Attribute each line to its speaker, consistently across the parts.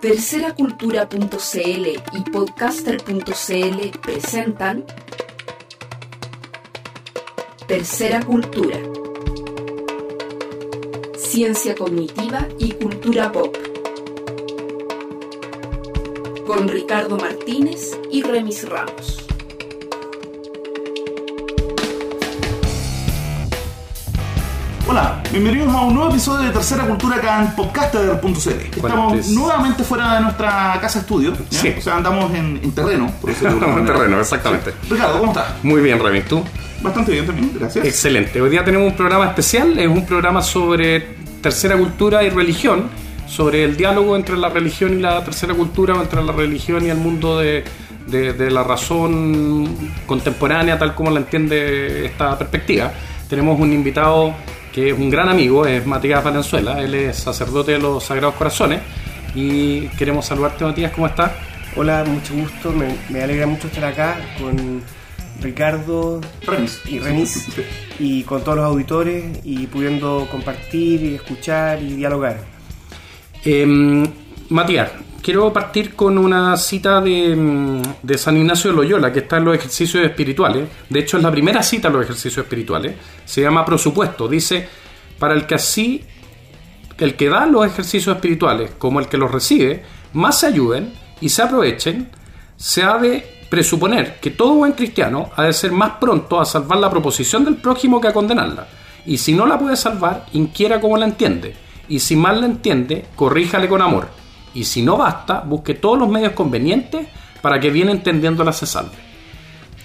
Speaker 1: Terceracultura.cl y podcaster.cl presentan Tercera Cultura. Ciencia cognitiva y cultura pop. Con Ricardo Martínez y Remis Ramos.
Speaker 2: Bienvenidos a un nuevo episodio de Tercera Cultura acá en podcaster.cl. Estamos nuevamente fuera de nuestra casa estudio. ¿ya?
Speaker 3: Sí.
Speaker 2: O sea, andamos en, en terreno, por
Speaker 3: en terreno, exactamente.
Speaker 2: Ricardo, ¿cómo estás?
Speaker 3: Muy bien, Remy, ¿tú?
Speaker 2: Bastante bien también, gracias.
Speaker 3: Excelente. Hoy día tenemos un programa especial, es un programa sobre tercera cultura y religión, sobre el diálogo entre la religión y la tercera cultura, o entre la religión y el mundo de, de- de la razón contemporánea, tal como la entiende esta perspectiva. Tenemos un invitado que es un gran amigo, es Matías Valenzuela, él es sacerdote de los Sagrados Corazones y queremos saludarte, Matías, ¿cómo estás?
Speaker 4: Hola, mucho gusto, me, me alegra mucho estar acá con Ricardo
Speaker 2: Remis.
Speaker 4: y Remis y con todos los auditores y pudiendo compartir y escuchar y dialogar.
Speaker 3: Eh, Matías, quiero partir con una cita de, mm, de San Ignacio de Loyola, que está en los ejercicios espirituales. De hecho, es la primera cita en los ejercicios espirituales. Se llama Prosupuesto. Dice, para el que así, el que da los ejercicios espirituales como el que los recibe, más se ayuden y se aprovechen, se ha de presuponer que todo buen cristiano ha de ser más pronto a salvar la proposición del prójimo que a condenarla. Y si no la puede salvar, inquiera cómo la entiende. Y si mal la entiende, corríjale con amor. Y si no basta, busque todos los medios convenientes para que bien entendiéndola se salve.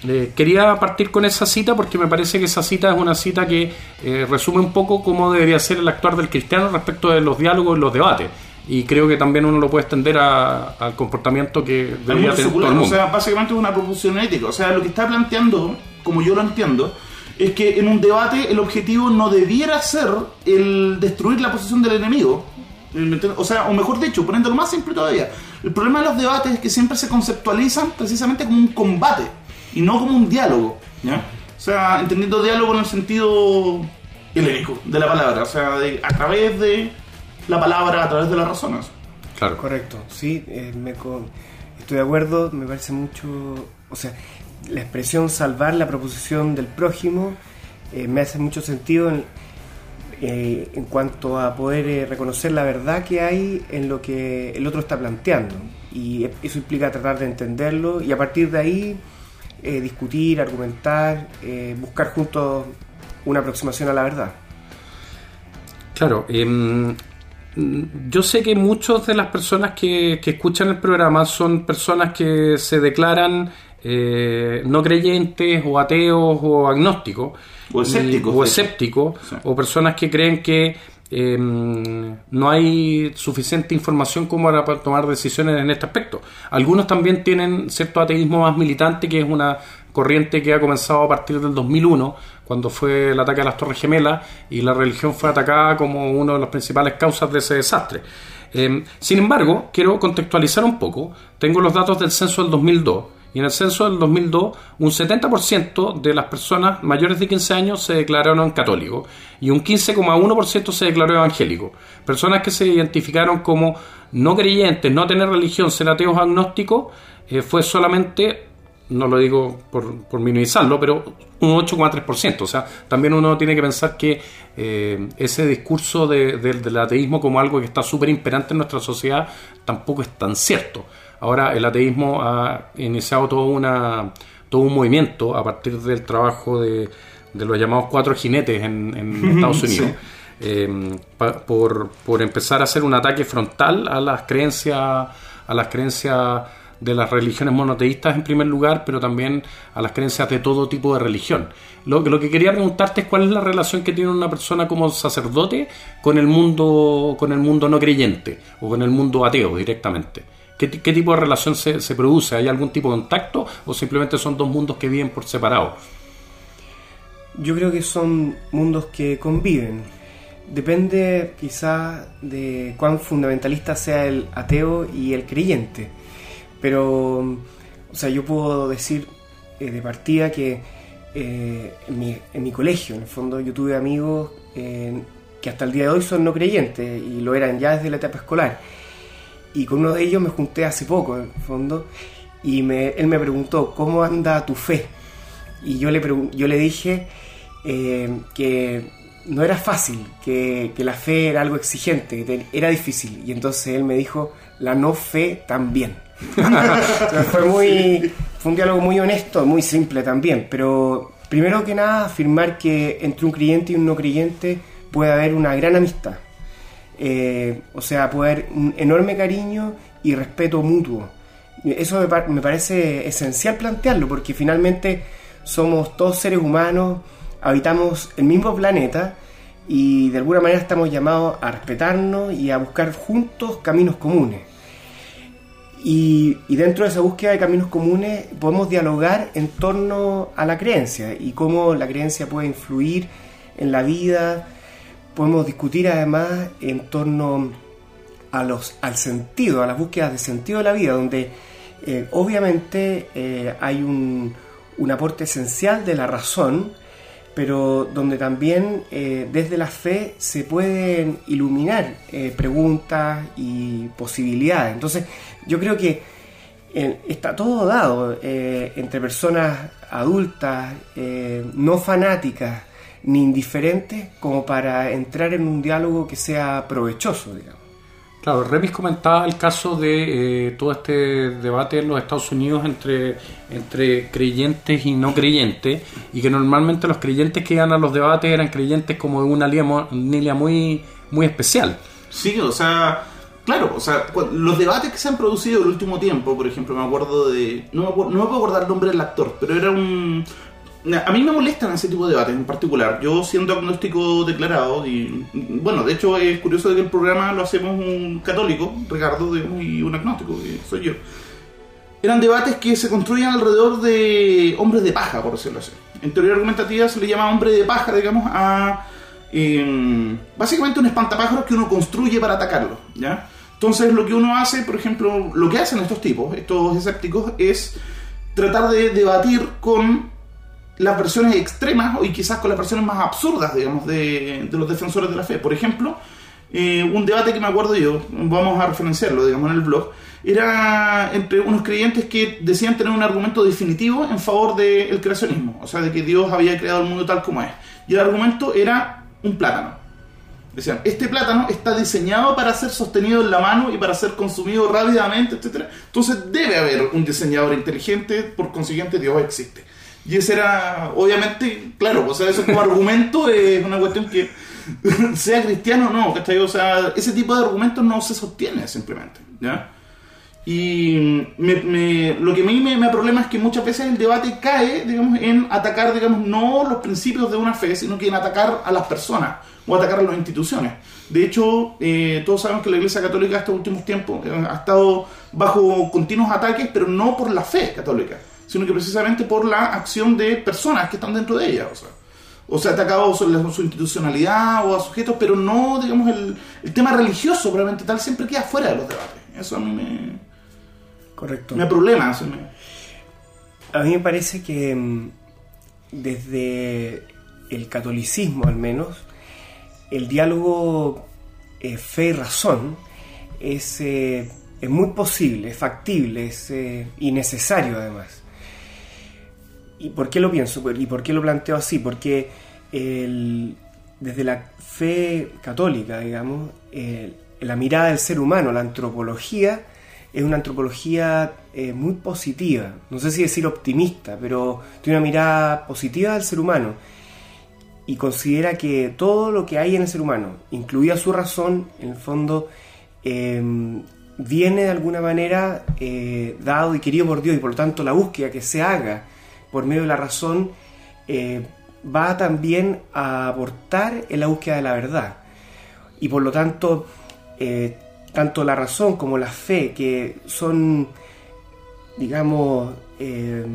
Speaker 3: Eh, quería partir con esa cita porque me parece que esa cita es una cita que eh, resume un poco cómo debería ser el actuar del cristiano respecto de los diálogos y los debates. Y creo que también uno lo puede extender a- al comportamiento que debería tener todo el
Speaker 2: o
Speaker 3: mundo.
Speaker 2: sea, básicamente es una proposición ética. O sea, lo que está planteando, como yo lo entiendo, es que en un debate el objetivo no debiera ser el destruir la posición del enemigo. O sea, o mejor dicho, poniéndolo más simple todavía, el problema de los debates es que siempre se conceptualizan precisamente como un combate y no como un diálogo. ¿ya? O sea, entendiendo diálogo en el sentido helénico de la palabra, o sea, de- a través de la palabra, a través de las razones.
Speaker 3: Claro.
Speaker 4: Correcto, sí, eh, me con- estoy de acuerdo, me parece mucho, o sea, la expresión salvar la proposición del prójimo eh, me hace mucho sentido en, eh, en cuanto a poder eh, reconocer la verdad que hay en lo que el otro está planteando. Y eso implica tratar de entenderlo y a partir de ahí eh, discutir, argumentar, eh, buscar juntos una aproximación a la verdad.
Speaker 3: Claro, em, yo sé que muchas de las personas que, que escuchan el programa son personas que se declaran eh, no creyentes o ateos o agnósticos.
Speaker 2: O escépticos,
Speaker 3: Y- o
Speaker 2: de hecho.
Speaker 3: escépticos,
Speaker 2: Sí.
Speaker 3: o personas que creen que em, no hay suficiente información como para para tomar decisiones en este aspecto. Algunos también tienen cierto ateísmo más militante, que es una corriente que ha comenzado a partir del 2001, cuando fue el ataque a las Torres Gemelas y la religión fue atacada como una de las principales causas de ese desastre. Eh, sin embargo, quiero contextualizar un poco. Tengo los datos del censo del 2002 y en el censo del 2002 un 70% de las personas mayores de 15 años se declararon católicos y un 15,1% se declaró evangélico. Personas que se identificaron como no creyentes, no tener religión, ser ateos agnósticos, eh, fue solamente no lo digo por, por minimizarlo, pero un 8,3%. O sea, también uno tiene que pensar que eh, ese discurso de- de- del ateísmo como algo que está súper imperante en nuestra sociedad tampoco es tan cierto. Ahora el ateísmo ha iniciado todo, una, todo un movimiento a partir del trabajo de, de los llamados cuatro jinetes en, en Estados Unidos. eh, pa- por, por empezar a hacer un ataque frontal a las creencias a las creencias de las religiones monoteístas en primer lugar, pero también a las creencias de todo tipo de religión. Lo, lo que quería preguntarte es cuál es la relación que tiene una persona como sacerdote con el mundo, con el mundo no creyente o con el mundo ateo directamente. ¿Qué, ti- qué tipo de relación se, se produce? ¿Hay algún tipo de contacto o simplemente son dos mundos que viven por separado?
Speaker 4: Yo creo que son mundos que conviven. Depende quizá de cuán fundamentalista sea el ateo y el creyente. Pero, o sea, yo puedo decir eh, de partida que eh, en, mi, en mi colegio, en el fondo, yo tuve amigos eh, que hasta el día de hoy son no creyentes y lo eran ya desde la etapa escolar. Y con uno de ellos me junté hace poco, en el fondo, y me, él me preguntó, ¿cómo anda tu fe? Y yo le, yo le dije eh, que no era fácil, que, que la fe era algo exigente, que era difícil. Y entonces él me dijo, la no fe también. Fue, muy, fue un diálogo muy honesto, muy simple también, pero primero que nada afirmar que entre un creyente y un no creyente puede haber una gran amistad. Eh, o sea, puede haber un enorme cariño y respeto mutuo. Eso me, par- me parece esencial plantearlo, porque finalmente somos todos seres humanos, habitamos el mismo planeta y de alguna manera estamos llamados a respetarnos y a buscar juntos caminos comunes. Y, y dentro de esa búsqueda de caminos comunes podemos dialogar en torno a la creencia y cómo la creencia puede influir en la vida. Podemos discutir además en torno a los, al sentido, a las búsquedas de sentido de la vida, donde eh, obviamente eh, hay un, un aporte esencial de la razón, pero donde también eh, desde la fe se pueden iluminar preguntas y posibilidades. Entonces, yo creo que está todo dado entre personas adultas, no fanáticas ni indiferentes, como para entrar en un diálogo que sea provechoso, digamos.
Speaker 3: Claro, Remis comentaba el caso de eh, todo este debate en los Estados Unidos entre, entre creyentes y no creyentes, y que normalmente los creyentes que iban a los debates eran creyentes como de una línea, muy, muy especial.
Speaker 2: Sí, o sea, claro, o sea, los debates que se han producido el último tiempo, por ejemplo, me acuerdo de. No me, no me puedo acordar el nombre del actor, pero era un. A mí me molestan ese tipo de debates en particular. Yo siendo agnóstico declarado, y bueno, de hecho es curioso de que el programa lo hacemos un católico, Ricardo, digamos, y un agnóstico, que soy yo. Eran debates que se construían alrededor de hombres de paja, por decirlo así. En teoría argumentativa se le llama hombre de paja, digamos, a eh, básicamente un espantapájaros que uno construye para atacarlo, ¿ya? Entonces lo que uno hace, por ejemplo, lo que hacen estos tipos, estos escépticos, es tratar de debatir con las versiones extremas y quizás con las versiones más absurdas, digamos, de, los defensores de la fe. Por ejemplo, eh, un debate que me acuerdo yo, vamos a referenciarlo, digamos, en el blog, era entre unos creyentes que decían tener un argumento definitivo en favor del creacionismo, o sea, de que Dios había creado el mundo tal como es. Y el argumento era un plátano. Decían, este plátano está diseñado para ser sostenido en la mano y para ser consumido rápidamente, etc. Entonces debe haber un diseñador inteligente, por consiguiente Dios existe. Y ese era, obviamente, claro, o sea, eso como argumento es una cuestión que, sea cristiano o no, ¿cachai? O sea, ese tipo de argumentos no se sostiene simplemente, ¿ya? Y me- me- lo que a mí me, me problema es que muchas veces el debate cae, digamos, en atacar, digamos, no los principios de una fe, sino que en atacar a las personas o atacar a las instituciones. De hecho, eh, todos sabemos que la Iglesia Católica estos últimos tiempos eh, ha estado bajo continuos ataques, pero no por la fe católica, sino que precisamente por la acción de personas que están dentro de ella. O sea, o sea atacado su, su institucionalidad o a sujetos, pero no, digamos, el, el tema religioso, probablemente tal, siempre queda fuera de los debates. Eso a mí me,
Speaker 4: Correcto.
Speaker 2: me problema. eso me-
Speaker 4: A mí me parece que mm, desde el catolicismo al menos, el diálogo eh, fe y razón es, eh, es muy posible, es factible, es eh, y necesario además. ¿Y por qué lo pienso? ¿Y por qué lo planteo así? Porque el- desde la fe católica, digamos, la mirada del ser humano, la antropología, es una antropología eh, muy positiva, no sé si decir optimista, pero tiene una mirada positiva del ser humano y considera que todo lo que hay en el ser humano, incluida su razón, en el fondo eh, viene de alguna manera eh, dado y querido por Dios y por lo tanto la búsqueda que se haga por medio de la razón eh, va también a aportar en la búsqueda de la verdad y por lo tanto eh, tanto la razón como la fe que son digamos eh,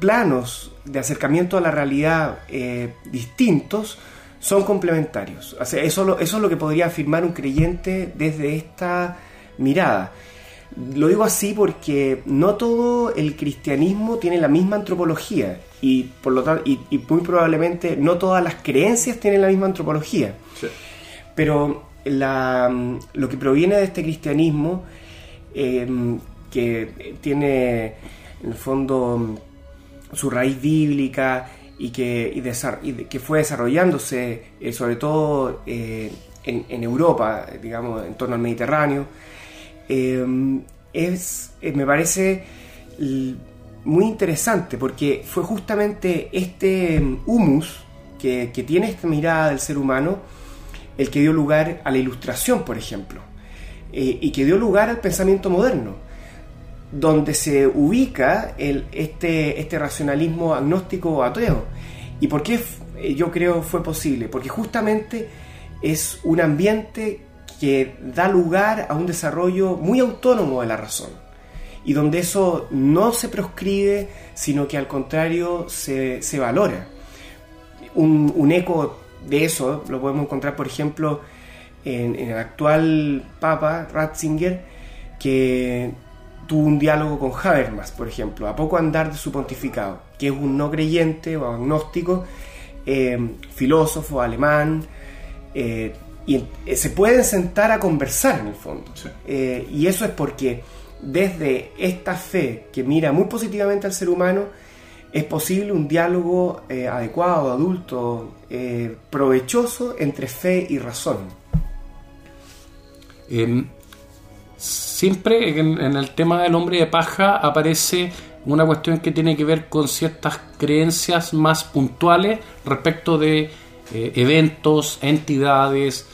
Speaker 4: planos de acercamiento a la realidad distintos son complementarios. Eso es lo que podría afirmar un creyente desde esta mirada. Lo digo así porque no todo el cristianismo tiene la misma antropología y por lo tanto y, y muy probablemente no todas las creencias tienen la misma antropología.
Speaker 2: Sí.
Speaker 4: Pero la, lo que proviene de este cristianismo, eh, que tiene en el fondo su raíz bíblica y que, y que fue desarrollándose eh, sobre todo eh, en, Europa, digamos, en torno al Mediterráneo, es, me parece muy interesante porque fue justamente este humus que, que tiene esta mirada del ser humano el que dio lugar a la ilustración, por ejemplo, eh, y que dio lugar al pensamiento moderno, donde se ubica el, este, este racionalismo agnóstico ateo. ¿Y por qué eh, yo creo fue posible? Porque justamente es un ambiente que da lugar a un desarrollo muy autónomo de la razón y donde eso no se proscribe, sino que al contrario se, se valora. Un, un eco de eso lo podemos encontrar, por ejemplo, en, el actual Papa Ratzinger, que tuvo un diálogo con Habermas, por ejemplo, a poco andar de su pontificado, que es un no creyente o agnóstico, eh, filósofo alemán, eh, y eh, se pueden sentar a conversar en el fondo. y eso es porque desde esta fe que mira muy positivamente al ser humano, es posible un diálogo adecuado, adulto, eh, provechoso entre fe y razón.
Speaker 3: Em, siempre en, el tema del hombre de paja aparece una cuestión que tiene que ver con ciertas creencias más puntuales respecto de eh, eventos, entidades,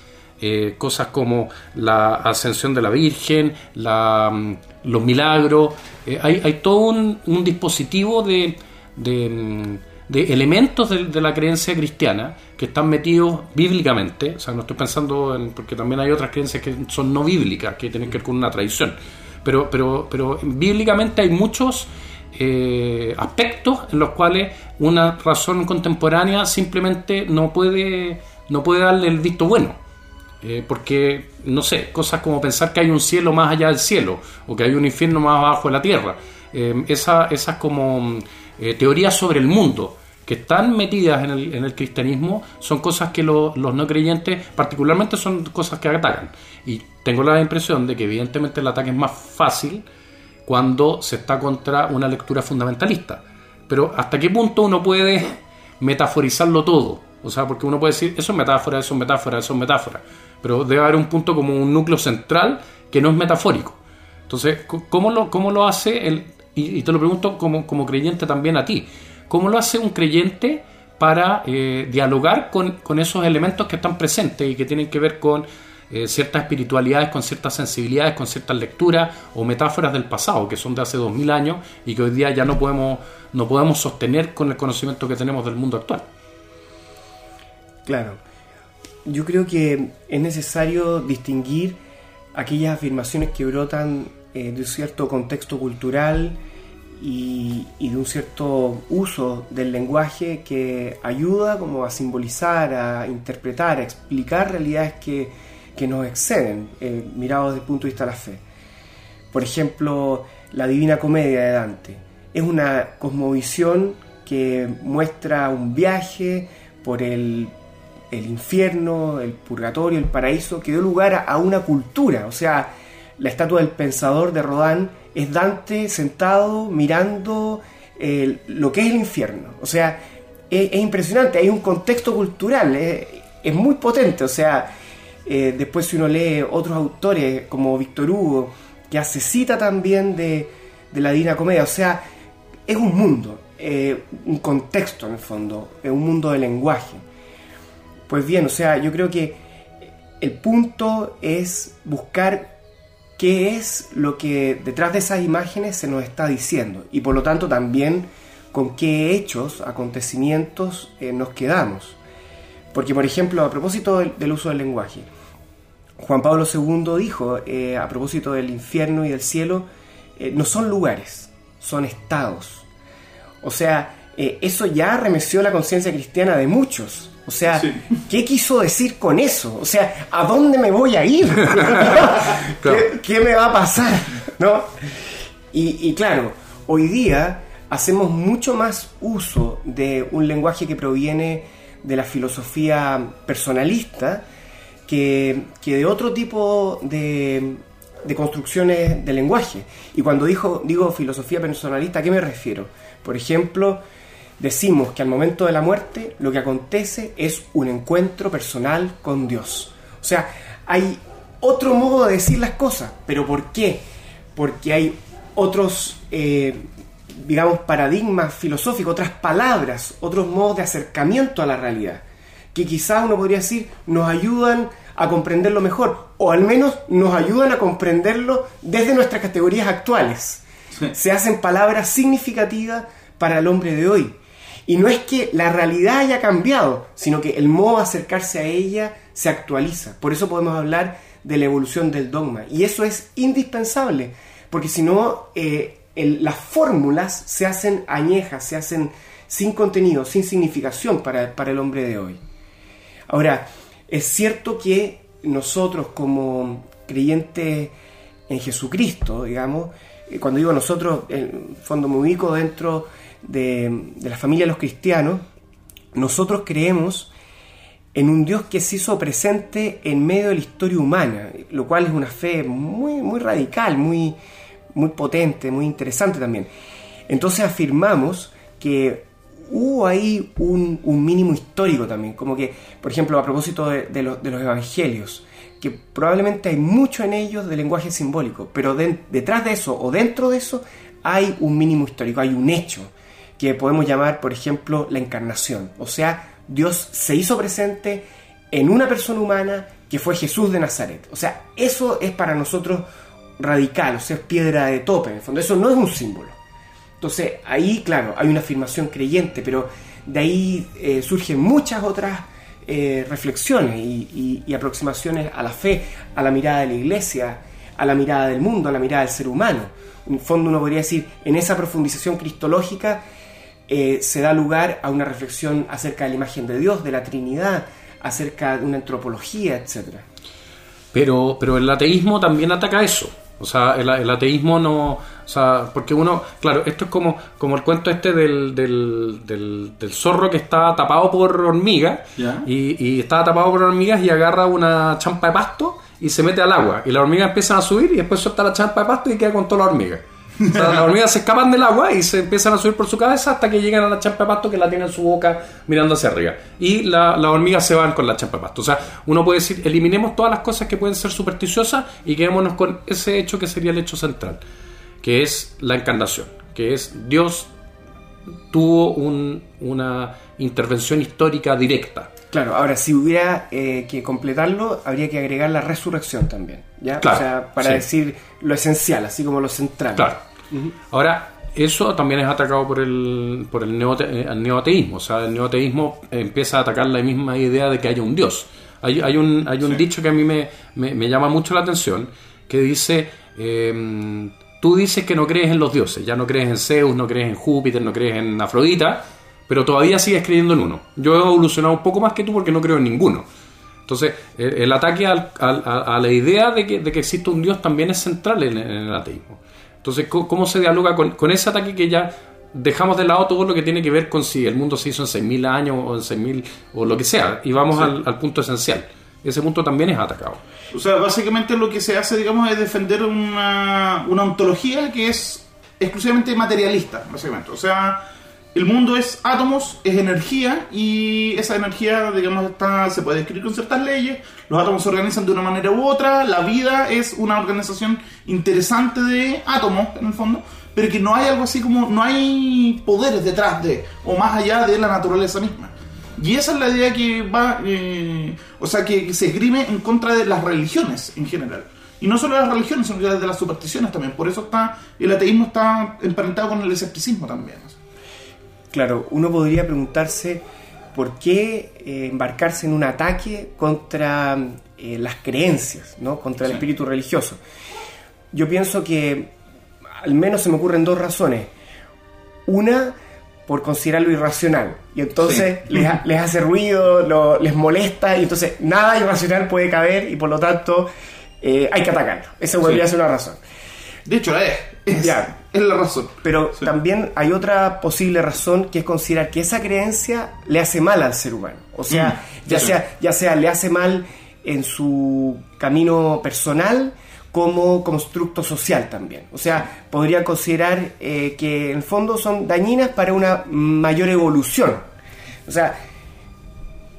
Speaker 3: eh, cosas como la ascensión de la Virgen, la, mm, los milagros. hay, hay, todo un, dispositivo de, de mm, elementos de, la creencia cristiana que están metidos bíblicamente, o sea, no estoy pensando en, porque también hay otras creencias que son no bíblicas, que tienen que ver con una tradición, pero, pero, pero bíblicamente hay muchos eh, aspectos en los cuales una razón contemporánea simplemente no puede, no puede darle el visto bueno. Eh, porque, no sé, cosas como pensar que hay un cielo más allá del cielo o que hay un infierno más abajo de la tierra. Eh, esas como teorías sobre el mundo que están metidas en el, en el cristianismo son cosas que los no creyentes, particularmente son cosas que atacan. Y tengo la impresión de que evidentemente el ataque es más fácil cuando se está contra una lectura fundamentalista. Pero ¿hasta qué punto uno puede metaforizarlo todo? O sea, porque uno puede decir, eso es metáfora, eso es metáfora, eso es metáfora. Pero debe haber un punto como un núcleo central que no es metafórico. Entonces, ¿cómo lo, cómo lo hace? El, y, te lo pregunto como, como creyente también a ti. ¿Cómo lo hace un creyente para eh, dialogar con, esos elementos que están presentes y que tienen que ver con eh, ciertas espiritualidades, con ciertas sensibilidades, con ciertas lecturas o metáforas del pasado, que son de hace dos mil años y que hoy día ya no podemos, no podemos sostener con el conocimiento que tenemos del mundo actual?
Speaker 4: Claro. Yo creo que es necesario distinguir aquellas afirmaciones que brotan eh, de un cierto contexto cultural, y, de un cierto uso del lenguaje que ayuda como a simbolizar, a interpretar, a explicar realidades que, que nos exceden, eh, mirados desde el punto de vista de la fe. Por ejemplo, la Divina Comedia de Dante es una cosmovisión que muestra un viaje por el, el infierno, el purgatorio, el paraíso, que dio lugar a una cultura, o sea, la estatua del pensador de Rodin es Dante sentado mirando eh, lo que es el infierno. O sea, es, impresionante, hay un contexto cultural, es, muy potente. O sea, eh, después si uno lee otros autores como Víctor Hugo, que hace cita también de, la Divina Comedia, o sea, es un mundo, eh, un contexto en el fondo, es un mundo de lenguaje. Pues bien, o sea, yo creo que el punto es buscar qué es lo que detrás de esas imágenes se nos está diciendo y por lo tanto también con qué hechos, acontecimientos eh, nos quedamos. Porque por ejemplo, a propósito del, uso del lenguaje, Juan Pablo II dijo, eh, a propósito del infierno y del cielo, eh, no son lugares, son estados. O sea, eso ya remeció la conciencia cristiana de muchos. O sea, ¿qué quiso decir con eso? O sea, ¿a dónde me voy a ir? ¿Qué, me va a pasar? ¿No? Y, claro, hoy día hacemos mucho más uso de un lenguaje que proviene de la filosofía personalista que, que de otro tipo de, de construcciones de lenguaje. Y cuando dijo, digo filosofía personalista, ¿a qué me refiero? Por ejemplo, decimos que al momento de la muerte lo que acontece es un encuentro personal con Dios. O sea, hay otro modo de decir las cosas, pero ¿por qué? Porque hay otros, eh, digamos, paradigmas filosóficos, otras palabras, otros modos de acercamiento a la realidad, que quizás uno podría decir nos ayudan a comprenderlo mejor, o al menos nos ayudan a comprenderlo desde nuestras categorías actuales.
Speaker 2: Sí.
Speaker 4: Se hacen palabras significativas para el hombre de hoy. Y no es que la realidad haya cambiado, sino que el modo de acercarse a ella se actualiza. Por eso podemos hablar de la evolución del dogma. Y eso es indispensable, porque si no, eh, las fórmulas se hacen añejas, se hacen sin contenido, sin significación para, para el hombre de hoy. Ahora, es cierto que nosotros como creyentes en Jesucristo, digamos, eh, cuando digo nosotros, en fondo me ubico dentro de, la familia de los cristianos, nosotros creemos en un Dios que se hizo presente en medio de la historia humana, lo cual es una fe muy, muy radical, muy, muy potente, muy interesante también. Entonces afirmamos que hubo ahí un, un mínimo histórico también, como que, por ejemplo, a propósito de, de los- evangelios, que probablemente hay mucho en ellos de lenguaje simbólico, pero de- detrás de eso o dentro de eso hay un mínimo histórico, hay un hecho que podemos llamar, por ejemplo, la encarnación. O sea, Dios se hizo presente en una persona humana que fue Jesús de Nazaret. O sea, eso es para nosotros radical, o sea, es piedra de tope, en el fondo. Eso no es un símbolo. Entonces, ahí, claro, hay una afirmación creyente, pero de ahí eh, surgen muchas otras eh, reflexiones y, y- aproximaciones a la fe, a la mirada de la iglesia, a la mirada del mundo, a la mirada del ser humano. En el fondo uno podría decir, en esa profundización cristológica eh, se da lugar a una reflexión acerca de la imagen de Dios, de la Trinidad, acerca de una antropología, etcétera.
Speaker 3: Pero, pero el ateísmo también ataca eso. O sea, el, el ateísmo no. O sea, porque uno. Claro, esto es como, como el cuento este del, del, del, del zorro que está tapado por hormigas. Y, y está tapado por hormigas y agarra una champa de pasto y se mete al agua. Y las hormigas empiezan a subir y después suelta la champa de pasto y queda con todas las hormigas. Las hormigas se escapan del agua y se empiezan a subir por su cabeza hasta que llegan a la champa de pasto que la tiene en su boca mirando hacia arriba. Y la- las hormigas se van con la champa de pasto. O sea, uno puede decir, eliminemos todas las cosas que pueden ser supersticiosas y quedémonos con ese hecho que sería el hecho central, que es la encarnación, que es Dios tuvo un- una intervención histórica directa.
Speaker 4: Claro, ahora si hubiera eh, que completarlo, habría que agregar la resurrección también, ¿ya?
Speaker 3: Claro,
Speaker 4: o sea, para
Speaker 3: sí.
Speaker 4: decir lo esencial, así como lo central.
Speaker 3: Claro. Ahora, eso también es atacado por el, por el, neote- eh, el neoateísmo. O sea, el neoateísmo empieza a atacar la misma idea de que haya un Dios. Hay, hay un, hay un
Speaker 2: Sí.
Speaker 3: dicho que a mí me, me- me llama mucho la atención, que dice, eh, tú dices que no crees en los dioses, ya no crees en Zeus, no crees en Júpiter, no crees en Afrodita, pero todavía sigues creyendo en uno. Yo he evolucionado un poco más que tú porque no creo en ninguno. Entonces, el, el ataque al- al- a, a la idea de que, de que existe un Dios también es central en, en el ateísmo. Entonces, ¿cómo, cómo se dialoga con, con ese ataque que ya dejamos de lado todo lo que tiene que ver con si el mundo se hizo en 6.000 años o en 6.000 o lo que sea? Y vamos al, al punto esencial. Ese punto también es atacado.
Speaker 2: O sea, básicamente lo que se hace, digamos, es defender una, una ontología que es exclusivamente materialista, básicamente. O sea, el mundo es átomos, es energía y esa energía, digamos, está, se puede describir con ciertas leyes. Los átomos se organizan de una manera u otra. La vida es una organización interesante de átomos, en el fondo, pero que no hay algo así como, no hay poderes detrás de, o más allá de la naturaleza misma. Y esa es la idea que va, eh, o sea, que, se esgrime en contra de las religiones en general. Y no solo de las religiones, sino de las supersticiones también. Por eso está el ateísmo está emparentado con el escepticismo también.
Speaker 4: Claro, uno podría preguntarse por qué eh, embarcarse en un ataque contra eh, las creencias, ¿no? contra el
Speaker 2: Sí.
Speaker 4: espíritu religioso. Yo pienso que al menos se me ocurren dos razones. Una, por considerarlo irracional. Y entonces
Speaker 2: Sí.
Speaker 4: les, les hace ruido, lo- les molesta, y entonces nada irracional puede caber y por lo tanto eh, hay que atacarlo. Esa podría
Speaker 2: Sí.
Speaker 4: ser una razón.
Speaker 2: De hecho, es, es,
Speaker 4: Ya.
Speaker 2: es la razón.
Speaker 4: Pero
Speaker 2: Sí.
Speaker 4: también hay otra posible razón que es considerar que esa creencia le hace mal al ser humano. O sea,
Speaker 2: Mm,
Speaker 4: ya,
Speaker 2: sí.
Speaker 4: sea, ya sea le hace mal en su camino personal como constructo social también. O sea, podría considerar eh, que en el fondo son dañinas para una mayor evolución. O sea,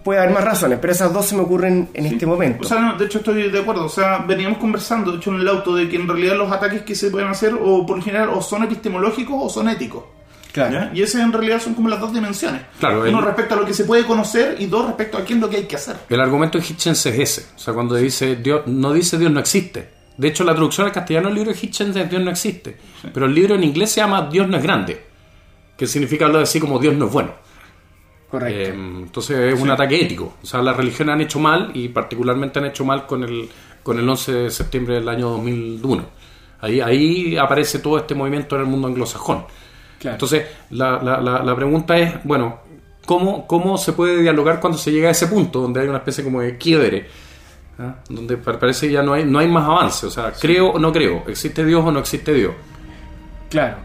Speaker 4: puede haber más razones, pero esas dos se me ocurren en este momento.
Speaker 2: O sea, no, de hecho estoy de acuerdo. O sea, veníamos conversando, de hecho, en el auto, de que en realidad los ataques que se pueden hacer, o por general, o son epistemológicos o son éticos.
Speaker 4: Claro.
Speaker 2: ¿ya? Y esas en realidad son como las dos dimensiones.
Speaker 3: Claro,
Speaker 2: Uno
Speaker 3: el-
Speaker 2: respecto a lo que se puede conocer y dos respecto a qué es lo que hay que hacer.
Speaker 3: El argumento de Hitchens es ese. O sea, cuando dice Dios, no dice Dios no existe. De hecho, la traducción al castellano del libro de Hitchens es Dios no existe. Pero el libro en inglés se llama Dios no es grande. Que significa algo así como Dios no es bueno.
Speaker 4: Correcto.
Speaker 3: Eh, entonces es un ataque ético. O sea, las religiones han hecho mal y particularmente han hecho mal con el, con el 11 de septiembre del año 2001. Ahí, ahí aparece todo este movimiento en el mundo anglosajón.
Speaker 4: Claro.
Speaker 3: Entonces, la, la- la- la pregunta es, bueno, ¿cómo, ¿cómo se puede dialogar cuando se llega a ese punto donde hay una especie como de quiebre? ¿ah? Donde pa- parece que ya no hay, no hay más avance. O sea, creo o no creo, existe Dios o no existe Dios.
Speaker 4: Claro.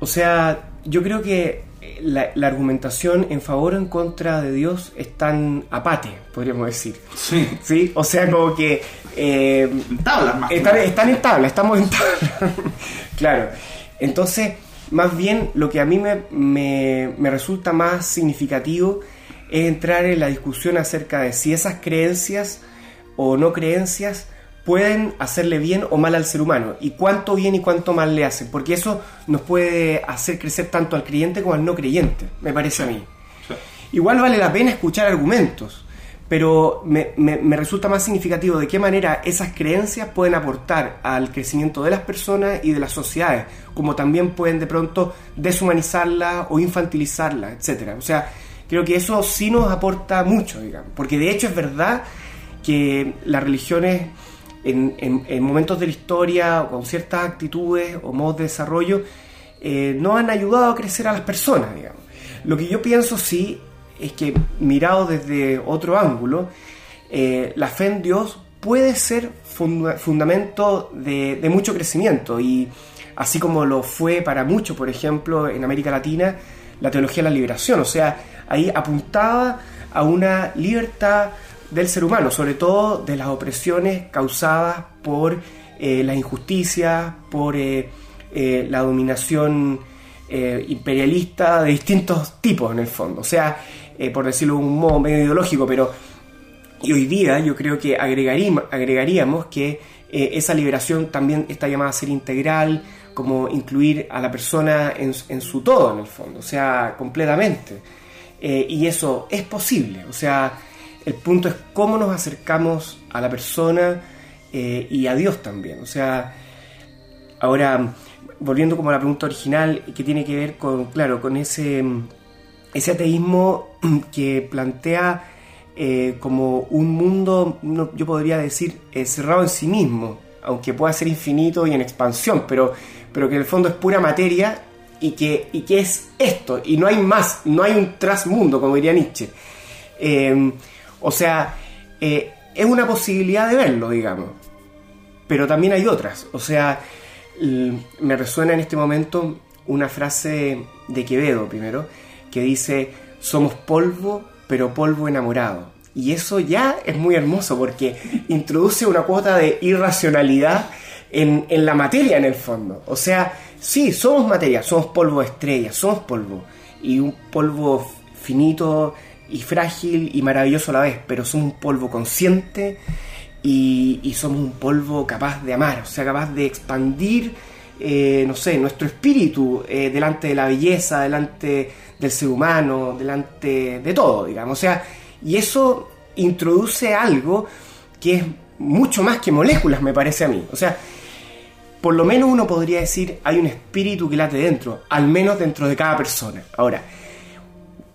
Speaker 4: O sea, yo creo que la, la argumentación en favor o en contra de Dios es tan apate, podríamos decir.
Speaker 2: Sí.
Speaker 4: ¿Sí? O sea, como que eh,
Speaker 2: Tablas más.
Speaker 4: están en tabla, estamos en tabla. claro. Entonces, más bien lo que a mí me, me- me resulta más significativo es entrar en la discusión acerca de si esas creencias o no creencias pueden hacerle bien o mal al ser humano y cuánto bien y cuánto mal le hacen, porque eso nos puede hacer crecer tanto al creyente como al no creyente, me parece a mí.
Speaker 2: Sí.
Speaker 4: Igual vale la pena escuchar argumentos, pero me, me- me resulta más significativo de qué manera esas creencias pueden aportar al crecimiento de las personas y de las sociedades, como también pueden de pronto deshumanizarlas o infantilizarlas, etc. O sea, creo que eso sí nos aporta mucho, digamos, porque de hecho es verdad que las religiones en, en- en momentos de la historia, con ciertas actitudes o modos de desarrollo, eh, no han ayudado a crecer a las personas, digamos. Lo que yo pienso sí es que mirado desde otro ángulo, eh, la fe en Dios puede ser funda- fundamento de, de mucho crecimiento y así como lo fue para muchos, por ejemplo, en América Latina, la teología de la liberación, o sea, ahí apuntaba a una libertad del ser humano, sobre todo de las opresiones causadas por eh, las injusticias, por eh, eh, la dominación imperialista de distintos tipos en el fondo. O sea, por decirlo de un modo medio ideológico, pero y hoy día yo creo que agregaríamos, que esa liberación también está llamada a ser integral, como incluir a la persona en, en su todo, en el fondo, o sea, completamente. Y eso es posible, o sea, el punto es cómo nos acercamos a la persona eh, y a Dios también. O sea, ahora, volviendo como a la pregunta original, que tiene que ver con, claro, con ese, ese ateísmo que plantea eh, como un mundo, no- yo podría decir, eh, cerrado en sí mismo, aunque pueda ser infinito y en expansión, pero, pero que en el fondo es pura materia y que, y que es esto, y no hay más, no hay un trasmundo, como diría Nietzsche. O sea, eh, es una posibilidad de verlo, digamos, pero también hay otras. O sea, me resuena en este momento una frase de Quevedo primero, que dice, somos polvo, pero polvo enamorado. Y eso ya es muy hermoso porque introduce una cuota de irracionalidad en, en la materia en el fondo. O sea, sí, somos materia, somos polvo de estrellas, somos polvo. Y un polvo finito y frágil y maravilloso a la vez, pero somos un polvo consciente y, somos un polvo capaz de amar, o sea, capaz de expandir, eh, no sé, nuestro espíritu eh, delante de la belleza, delante del ser humano, delante de todo, digamos. O sea, y eso introduce algo que es mucho más que moléculas, me parece a mí. O sea, por lo menos uno podría decir hay un espíritu que late dentro, al menos dentro de cada persona. Ahora,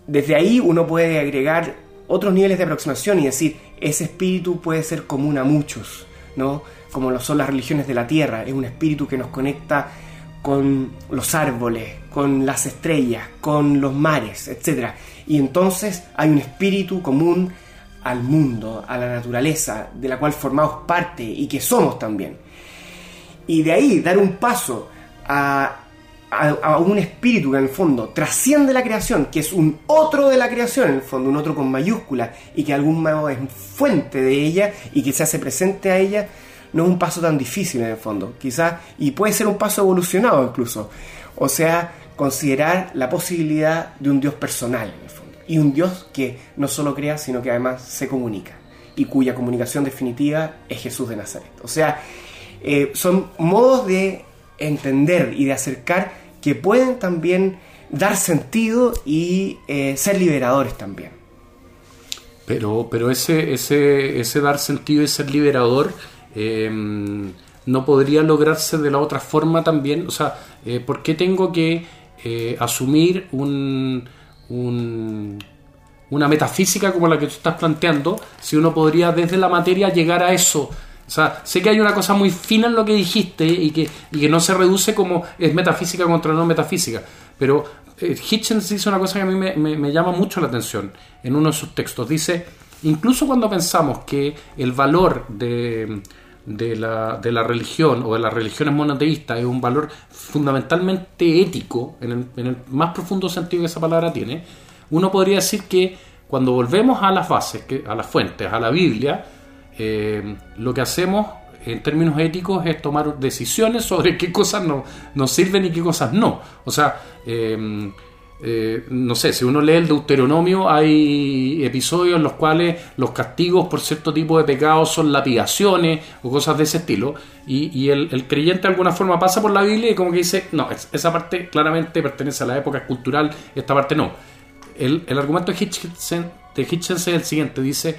Speaker 4: desde ahí uno puede agregar otros niveles de aproximación y decir, ese espíritu puede ser común a muchos, ¿no? Como lo son las religiones de la tierra, es un espíritu que nos conecta con los árboles, con las estrellas, con los mares, etc. Y entonces hay un espíritu común al mundo, a la naturaleza, de la cual formamos parte y que somos también. Y de ahí dar un paso a, a, un espíritu que en el fondo trasciende la creación, que es un otro de la creación, en el fondo, un otro con mayúscula, y que de algún modo es fuente de ella y que se hace presente a ella, no es un paso tan difícil en el fondo, quizás, y puede ser un paso evolucionado incluso. O sea, considerar la posibilidad de un Dios personal en el fondo, y un Dios que no solo crea, sino que además se comunica, y cuya comunicación definitiva es Jesús de Nazaret. O sea, eh, son modos de entender y de acercar que pueden también dar sentido y eh, ser liberadores también.
Speaker 3: Pero, pero ese, ese, ese dar sentido y ser liberador eh, no podría lograrse de la otra forma también. O sea, eh, ¿por qué tengo que eh, asumir un- una metafísica como la que tú estás planteando si uno podría desde la materia llegar a eso? O sea, sé que hay una cosa muy fina en lo que dijiste y que, y que no se reduce como es metafísica contra no metafísica, pero eh, Hitchens dice una cosa que a mí me, me- me llama mucho la atención en uno de sus textos. Dice, incluso cuando pensamos que el valor de, de la, de la religión o de las religiones monoteístas es un valor fundamentalmente ético, en el, en el más profundo sentido que esa palabra tiene, uno podría decir que cuando volvemos a las bases, que, a las fuentes, a la Biblia, eh, lo que hacemos en términos éticos es tomar decisiones sobre qué cosas no- nos sirven y qué cosas no. O sea, eh, eh, no sé, si uno lee el Deuteronomio, hay episodios en los cuales los castigos por cierto tipo de pecados son lapidaciones o cosas de ese estilo, y, el, creyente de alguna forma pasa por la Biblia y como que dice, no, es- esa parte claramente pertenece a la época cultural, esta parte no. El, el argumento de Hitchens, de Hitchens es el siguiente, dice,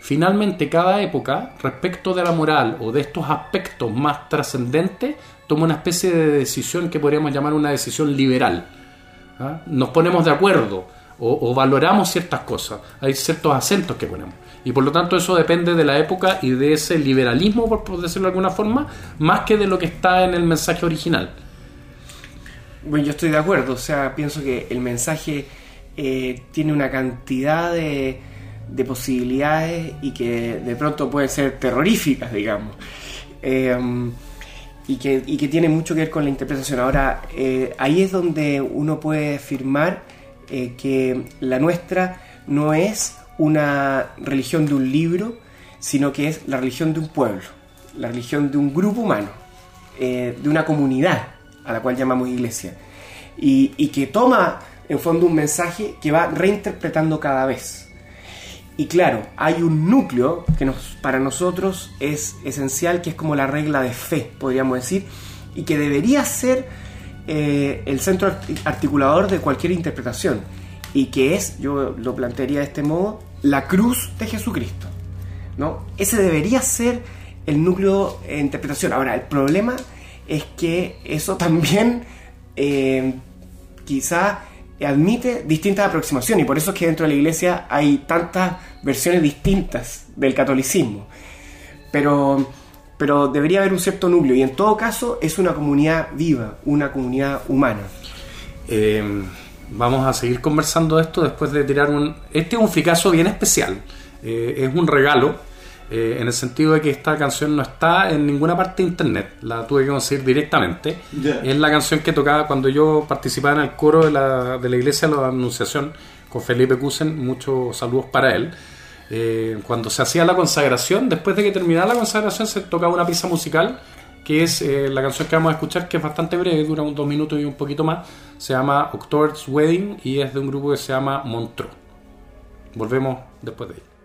Speaker 3: finalmente cada época, respecto de la moral o de estos aspectos más trascendentes, toma una especie de decisión que podríamos llamar una decisión liberal. ¿ah? Nos ponemos de acuerdo o, valoramos ciertas cosas, hay ciertos acentos que ponemos. Y por lo tanto eso depende de la época y de ese liberalismo, por por decirlo de alguna forma, más que de lo que está en el mensaje original.
Speaker 4: Bueno, yo estoy de acuerdo, o sea, pienso que el mensaje eh, tiene una cantidad de, de posibilidades y que de pronto pueden ser terroríficas, digamos. Eh, y, que, y que tiene mucho que ver con la interpretación. Ahora, eh, ahí es donde uno puede afirmar eh, que la nuestra no es una religión de un libro, sino que es la religión de un pueblo, la religión de un grupo humano, eh, de una comunidad a la cual llamamos iglesia, y que toma en fondo un mensaje que va reinterpretando cada vez. Y claro, hay un núcleo que nos, para nosotros es esencial, que es como la regla de fe, podríamos decir, y que debería ser eh, el centro arti- articulador de cualquier interpretación, y que es, yo lo plantearía de este modo, la cruz de Jesucristo. ¿no? Ese debería ser el núcleo de interpretación. Ahora, el problema es que eso también eh, quizá admite distintas aproximaciones y por eso es que dentro de la iglesia hay tantas versiones distintas del catolicismo. Pero, pero debería haber un cierto núcleo y en todo caso es una comunidad viva, una comunidad humana.
Speaker 3: Eh, vamos a seguir conversando de esto después de tirar un... Este es un fricazo bien especial. Eh, es un regalo eh, en el sentido de que esta canción no está en ninguna parte de internet. La tuve que conseguir directamente.
Speaker 2: Ya.
Speaker 3: Es la canción que tocaba cuando yo participaba en el coro de la, de la iglesia de la Anunciación con Felipe Cusen. Muchos saludos para él. Eh, cuando se hacía la consagración, después de que terminara la consagración, se tocaba una pieza musical que es eh, la canción que vamos a escuchar, que es bastante breve, dura unos dos minutos y un poquito más. Se llama October's Wedding y es de un grupo que se llama Montreux. Volvemos después de ello.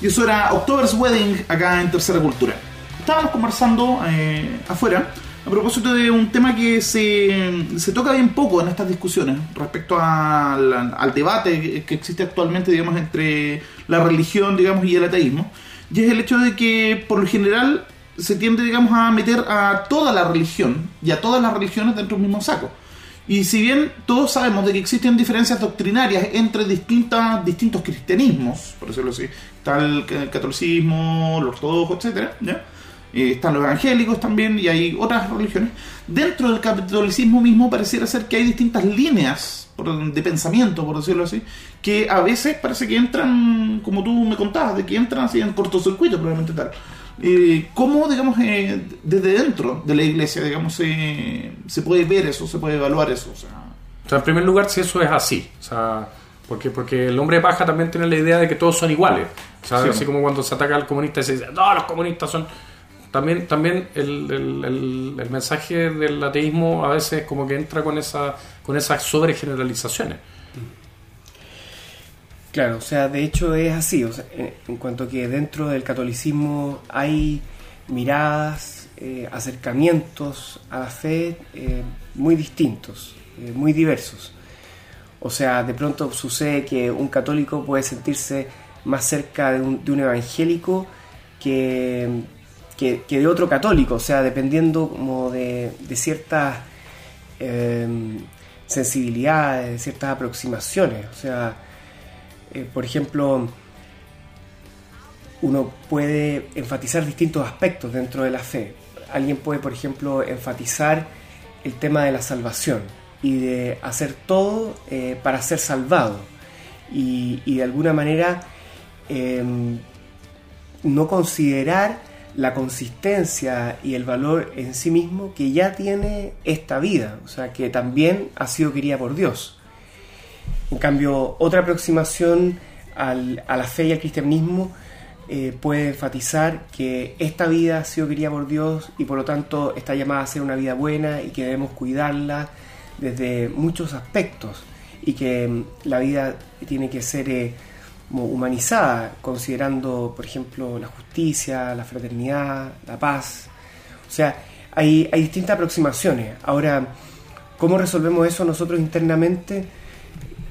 Speaker 2: Y eso era October's Wedding acá en Tercera Cultura. Estábamos conversando eh, afuera a propósito de un tema que se, se toca bien poco en estas discusiones respecto al, al debate que- existe actualmente, digamos, entre la religión, digamos, y el ateísmo. Y es el hecho de que, por lo general, se tiende, digamos, a meter a toda la religión y a todas las religiones dentro del mismo saco. Y si bien todos sabemos de que existen diferencias doctrinarias entre distintas, distintos cristianismos, por decirlo así, está el ca- catolicismo, el ortodoxo, etcétera, ¿ya? Eh, están los evangélicos también y hay otras religiones. Dentro del catolicismo mismo pareciera ser que hay distintas líneas de pensamiento, por decirlo así, que a veces parece que entran, como tú me contabas, de que entran así en cortocircuito, probablemente tal. Eh, ¿Cómo, digamos, eh, desde dentro de la iglesia, digamos, se- se puede ver eso, se puede evaluar eso? O sea,
Speaker 3: O sea, en primer lugar, si eso es así. O sea, porque, porque el hombre paja también tiene la idea de que todos son iguales. O sea,
Speaker 2: Sí.
Speaker 3: así como cuando se ataca al comunista y se dice, todos los comunistas son... También, también el, el- el- el mensaje del ateísmo a veces como que entra con, esa, con esas sobregeneralizaciones.
Speaker 4: Claro, o sea, de hecho es así, o sea, en, cuanto que dentro del catolicismo hay miradas, eh, acercamientos a la fe eh, muy distintos, eh, muy diversos. O sea, de pronto sucede que un católico puede sentirse más cerca de un, de un evangélico que, que- que de otro católico, o sea, dependiendo como de, de ciertas sensibilidades, de ciertas aproximaciones. O sea, eh, por ejemplo, uno puede enfatizar distintos aspectos dentro de la fe. Alguien puede, por ejemplo, enfatizar el tema de la salvación y de hacer todo eh, para ser salvado y, de alguna manera eh, no considerar la consistencia y el valor en sí mismo que ya tiene esta vida, o sea, que también ha sido querida por Dios. En cambio, otra aproximación al- a la fe y al cristianismo eh, puede enfatizar que esta vida ha sido querida por Dios y por lo tanto está llamada a ser una vida buena y que debemos cuidarla desde muchos aspectos y que mm, la vida tiene que ser eh, humanizada, considerando, por ejemplo, la justicia, la fraternidad, la paz. O sea, hay, hay distintas aproximaciones. Ahora, ¿cómo resolvemos eso nosotros internamente?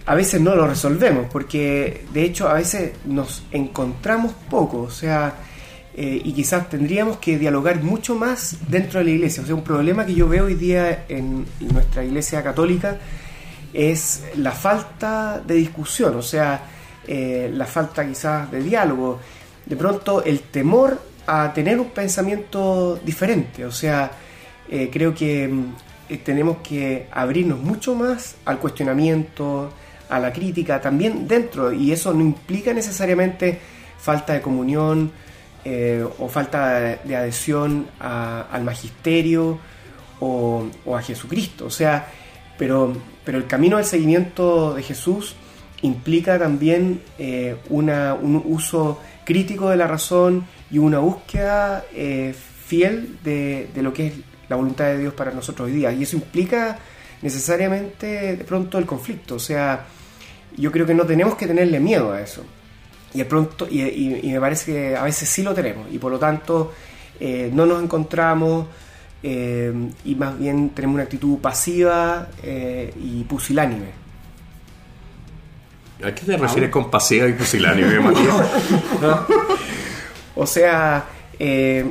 Speaker 4: A veces no lo resolvemos, porque de hecho a veces nos encontramos poco, o sea, eh, y quizás tendríamos que dialogar mucho más dentro de la iglesia. O sea, un problema que yo veo hoy día en nuestra iglesia católica es la falta de discusión, o sea, eh, la falta quizás de diálogo, de pronto el temor a tener un pensamiento diferente, o sea, eh, creo que mm, tenemos que abrirnos mucho más al cuestionamiento, a la crítica, también dentro, y eso no implica necesariamente falta de comunión eh, o falta de, adhesión a- al magisterio o, o a Jesucristo, o sea, pero, pero el camino del seguimiento de Jesús implica también eh, una, un uso crítico de la razón y una búsqueda eh, fiel de, de lo que es la voluntad de Dios para nosotros hoy día. Y eso implica necesariamente de pronto el conflicto. O sea, yo creo que no tenemos que tenerle miedo a eso. Y de pronto, y, y- y me parece que a veces sí lo tenemos. Y por lo tanto, eh, no nos encontramos eh, y más bien tenemos una actitud pasiva eh, y pusilánime.
Speaker 3: ¿A qué te refieres con pasiva y pusilánime, Matías? ¿No?
Speaker 4: O sea,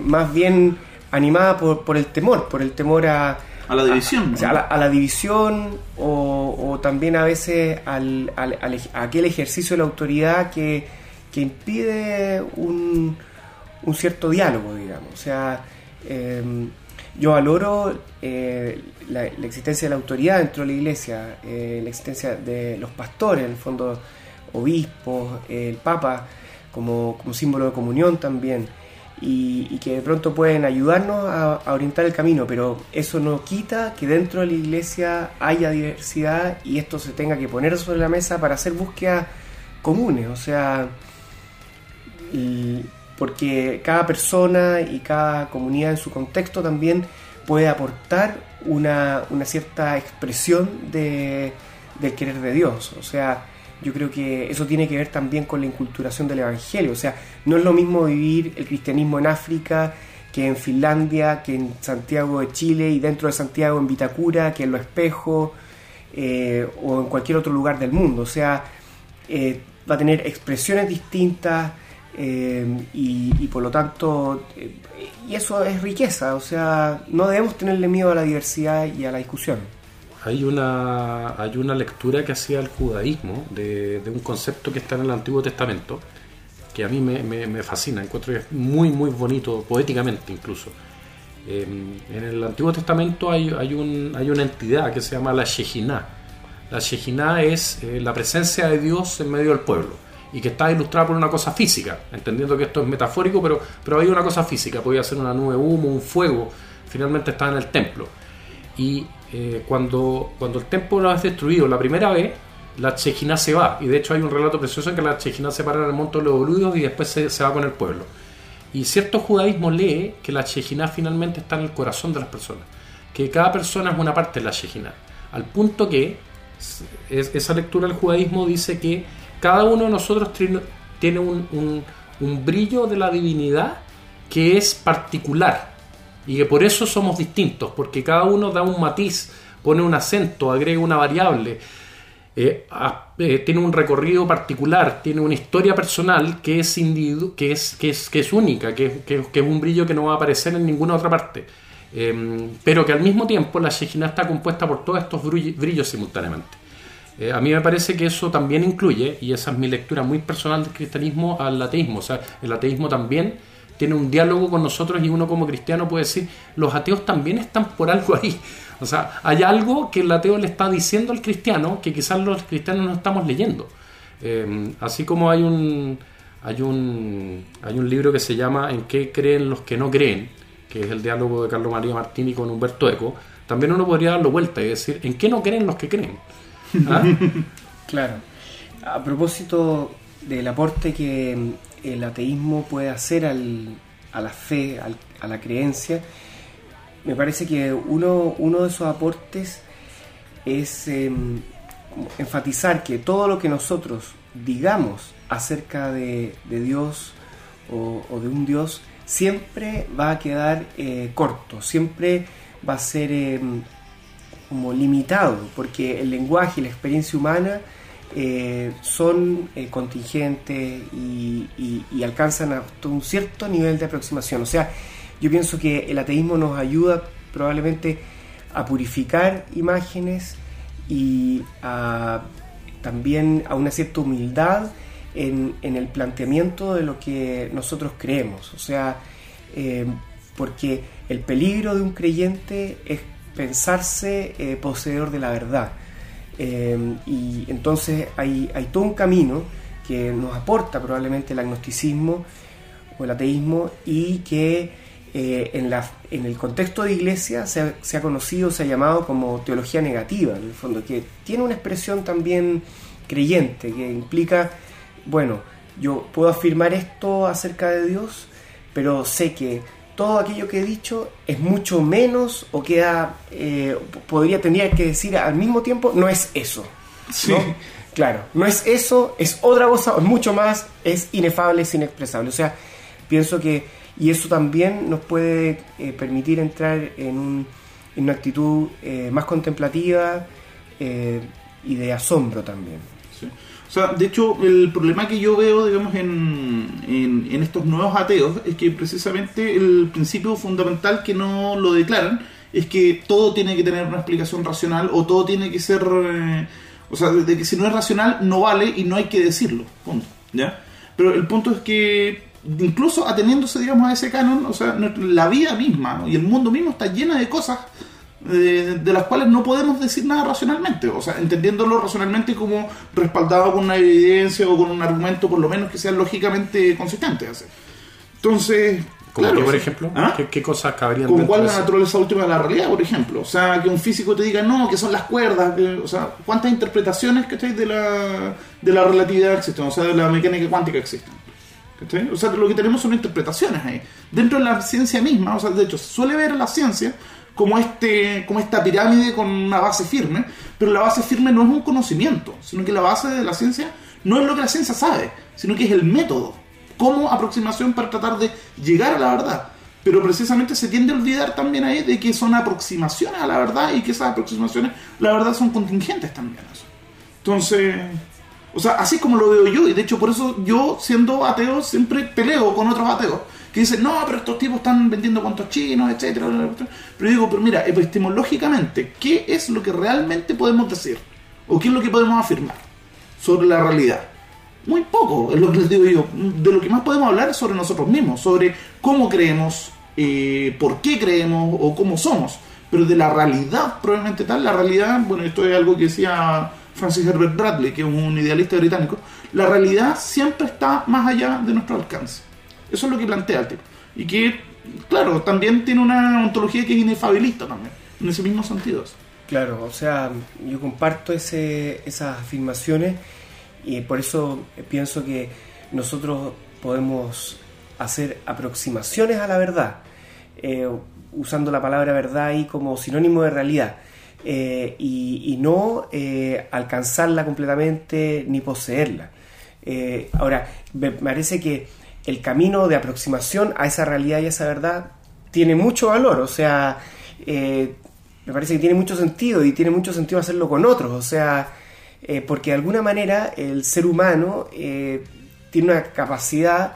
Speaker 4: más bien animada por, por el temor, por el temor a,
Speaker 2: A la división,
Speaker 4: a, o sea, a la, a la división o, o también a veces al, al- al a aquel ejercicio de la autoridad que, que impide un, un cierto diálogo, digamos. O sea, eh, yo valoro eh, la, la existencia de la autoridad dentro de la iglesia, eh, la existencia de los pastores, en el fondo obispos, el papa, como, como símbolo de comunión también, y, que de pronto pueden ayudarnos a, orientar el camino, pero eso no quita que dentro de la iglesia haya diversidad y esto se tenga que poner sobre la mesa para hacer búsquedas comunes, o sea, porque cada persona y cada comunidad en su contexto también puede aportar una, una cierta expresión de, del querer de Dios. O sea, yo creo que eso tiene que ver también con la inculturación del Evangelio. O sea, no es lo mismo vivir el cristianismo en África que en Finlandia, que en Santiago de Chile y dentro de Santiago en Vitacura, que en Los Espejos eh, o en cualquier otro lugar del mundo. O sea, eh, va a tener expresiones distintas eh, y, y por lo tanto, eh, y eso es riqueza. O sea, no debemos tenerle miedo a la diversidad y a la discusión.
Speaker 3: Hay una, hay una lectura que hacía el judaísmo de, un concepto que está en el Antiguo Testamento, que a mí me, fascina, encuentro que es muy, muy bonito, poéticamente incluso. Eh, en el Antiguo Testamento hay, hay, un, hay una entidad que se llama la Shejinah. La Shejinah es eh, la presencia de Dios en medio del pueblo y que está ilustrada por una cosa física, entendiendo que esto es metafórico, pero, pero hay una cosa física, podía ser una nube humo, un fuego, finalmente está en el templo. Y eh, cuando, cuando el templo es destruido la primera vez, la Chejina se va. Y de hecho hay un relato precioso en que la Chejina se para en el monte de los boludos y después se, se va con el pueblo. Y cierto judaísmo lee que la Chejina finalmente está en el corazón de las personas. Que cada persona es una parte de la Chejina. Al punto que es- esa lectura del judaísmo dice que cada uno de nosotros tiene un- un brillo de la divinidad que es particular y que por eso somos distintos, porque cada uno da un matiz, pone un acento, agrega una variable, eh, eh, tiene un recorrido particular, tiene una historia personal que es, individu- que es, que es, que es única, que, es- que, es un brillo que no va a aparecer en ninguna otra parte. Eh, pero que al mismo tiempo la Shejina está compuesta por todos estos brill- brillos simultáneamente. Eh, a mí me parece que eso también incluye, y esa es mi lectura muy personal del cristianismo, al ateísmo. O sea, el ateísmo también tiene un diálogo con nosotros y uno como cristiano puede decir, los ateos también están por algo ahí. O sea, hay algo que el ateo le está diciendo al cristiano que quizás los cristianos no estamos leyendo. Eh, así como hay un, hay, un, hay un libro que se llama ¿En qué creen los que no creen? que es el diálogo de Carlos María Martini con Humberto Eco, también uno podría darlo vuelta y decir, ¿en qué no creen los que creen? ¿Ah?
Speaker 4: Claro. A propósito del aporte que el ateísmo puede hacer al- a la fe, a la creencia, me parece que uno, uno de esos aportes es em, enfatizar que todo lo que nosotros digamos acerca de, de Dios o, o de un Dios siempre va a quedar eh, corto, siempre va a ser em, como limitado, porque el lenguaje y la experiencia humana eh, son eh, contingentes y, alcanzan hasta un cierto nivel de aproximación. O sea, yo pienso que el ateísmo nos ayuda probablemente a purificar imágenes y a, también a una cierta humildad en, en el planteamiento de lo que nosotros creemos. O sea, eh, porque el peligro de un creyente es pensarse eh, poseedor de la verdad. Eh, y entonces hay, hay todo un camino que nos aporta probablemente el agnosticismo o el ateísmo y que eh, en, la, en el contexto de iglesia se ha, se ha conocido, se ha llamado como teología negativa, en el fondo, que tiene una expresión también creyente, que implica, bueno, yo puedo afirmar esto acerca de Dios, pero sé que todo aquello que he dicho es mucho menos o queda, eh, podría, tendría que decir al mismo tiempo, no es eso.
Speaker 2: Sí.
Speaker 4: ¿no? Claro, no es eso, es otra cosa, es mucho más, es inefable, es inexpresable. O sea, pienso que, y eso también nos puede eh, permitir entrar en, un- en una actitud eh, más contemplativa eh, y de asombro también.
Speaker 2: O sea, de hecho, el problema que yo veo, digamos, en, en, en estos nuevos ateos es que precisamente el principio fundamental que no lo declaran es que todo tiene que tener una explicación racional o todo tiene que ser... eh, o sea, de que si no es racional no vale y no hay que decirlo. Punto. ¿Ya? Pero el punto es que incluso ateniéndose, digamos, a ese canon, o sea, la vida misma ¿no? y el mundo mismo está llena de cosas de, de las cuales no podemos decir nada racionalmente, o sea, entendiéndolo racionalmente como respaldado con una evidencia o con un argumento por lo menos que sea lógicamente consistente. así. Entonces,
Speaker 3: Como
Speaker 2: claro,
Speaker 3: que, por ejemplo,
Speaker 2: ¿ah?
Speaker 3: ¿qué, qué cosas cabrían dentro
Speaker 2: cuál
Speaker 3: de
Speaker 2: la naturaleza última de la realidad, por ejemplo. O sea, que un físico te diga, no, que son las cuerdas. que- o sea, ¿cuántas interpretaciones ¿cachai? de la, de la relatividad existen? O sea, de la mecánica cuántica existen. ¿cachai? O sea, lo que tenemos son interpretaciones ahí. Dentro de la ciencia misma, o sea, de hecho, se suele ver la ciencia como, este, como esta pirámide con una base firme, pero la base firme no es un conocimiento, sino que la base de la ciencia no es lo que la ciencia sabe, sino que es el método, como aproximación para tratar de llegar a la verdad. Pero precisamente se tiende a olvidar también ahí de que son aproximaciones a la verdad y que esas aproximaciones, la verdad, son contingentes también. Entonces, o sea, así como lo veo yo, y de hecho por eso yo, siendo ateo, siempre peleo con otros ateos, que dicen, no, pero estos tipos están vendiendo cuantos chinos, etcétera. Pero digo, pero mira, epistemológicamente, ¿qué es lo que realmente podemos decir? ¿O qué es lo que podemos afirmar sobre la realidad? Muy poco, es lo que les digo yo. De lo que más podemos hablar es sobre nosotros mismos, sobre cómo creemos, eh, por qué creemos o cómo somos. Pero de la realidad, probablemente tal, la realidad, bueno, esto es algo que decía Francis Herbert Bradley, que es un idealista británico, la realidad siempre está más allá de nuestro alcance. Eso es lo que plantea el tipo. Y que, claro, también tiene una ontología que es inefabilista también, en ese mismo sentido.
Speaker 4: Claro, o sea, yo comparto ese, esas afirmaciones y por eso pienso que nosotros podemos hacer aproximaciones a la verdad, eh, usando la palabra verdad ahí como sinónimo de realidad. Eh, y, no eh, alcanzarla completamente ni poseerla. ahora, me parece que el camino de aproximación a esa realidad y a esa verdad tiene mucho valor, o sea, eh, me parece que tiene mucho sentido y tiene mucho sentido hacerlo con otros, o sea, eh, porque de alguna manera el ser humano eh, tiene una capacidad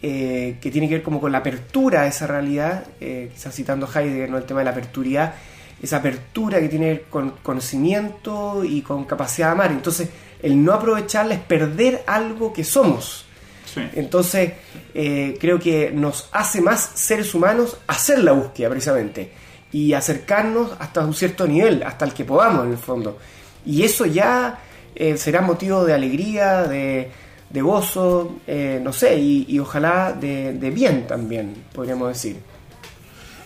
Speaker 4: que tiene que ver como con la apertura a esa realidad, quizás citando Heidegger, ¿no? el tema de la aperturidad, esa apertura que tiene con conocimiento y con capacidad de amar, entonces el no aprovecharla es perder algo que somos. Entonces, eh, creo que nos hace más seres humanos hacer la búsqueda, precisamente, y acercarnos hasta un cierto nivel, hasta el que podamos, en el fondo. Y eso ya eh, será motivo de alegría, de, gozo, eh, no sé, y, ojalá de, bien también, podríamos decir.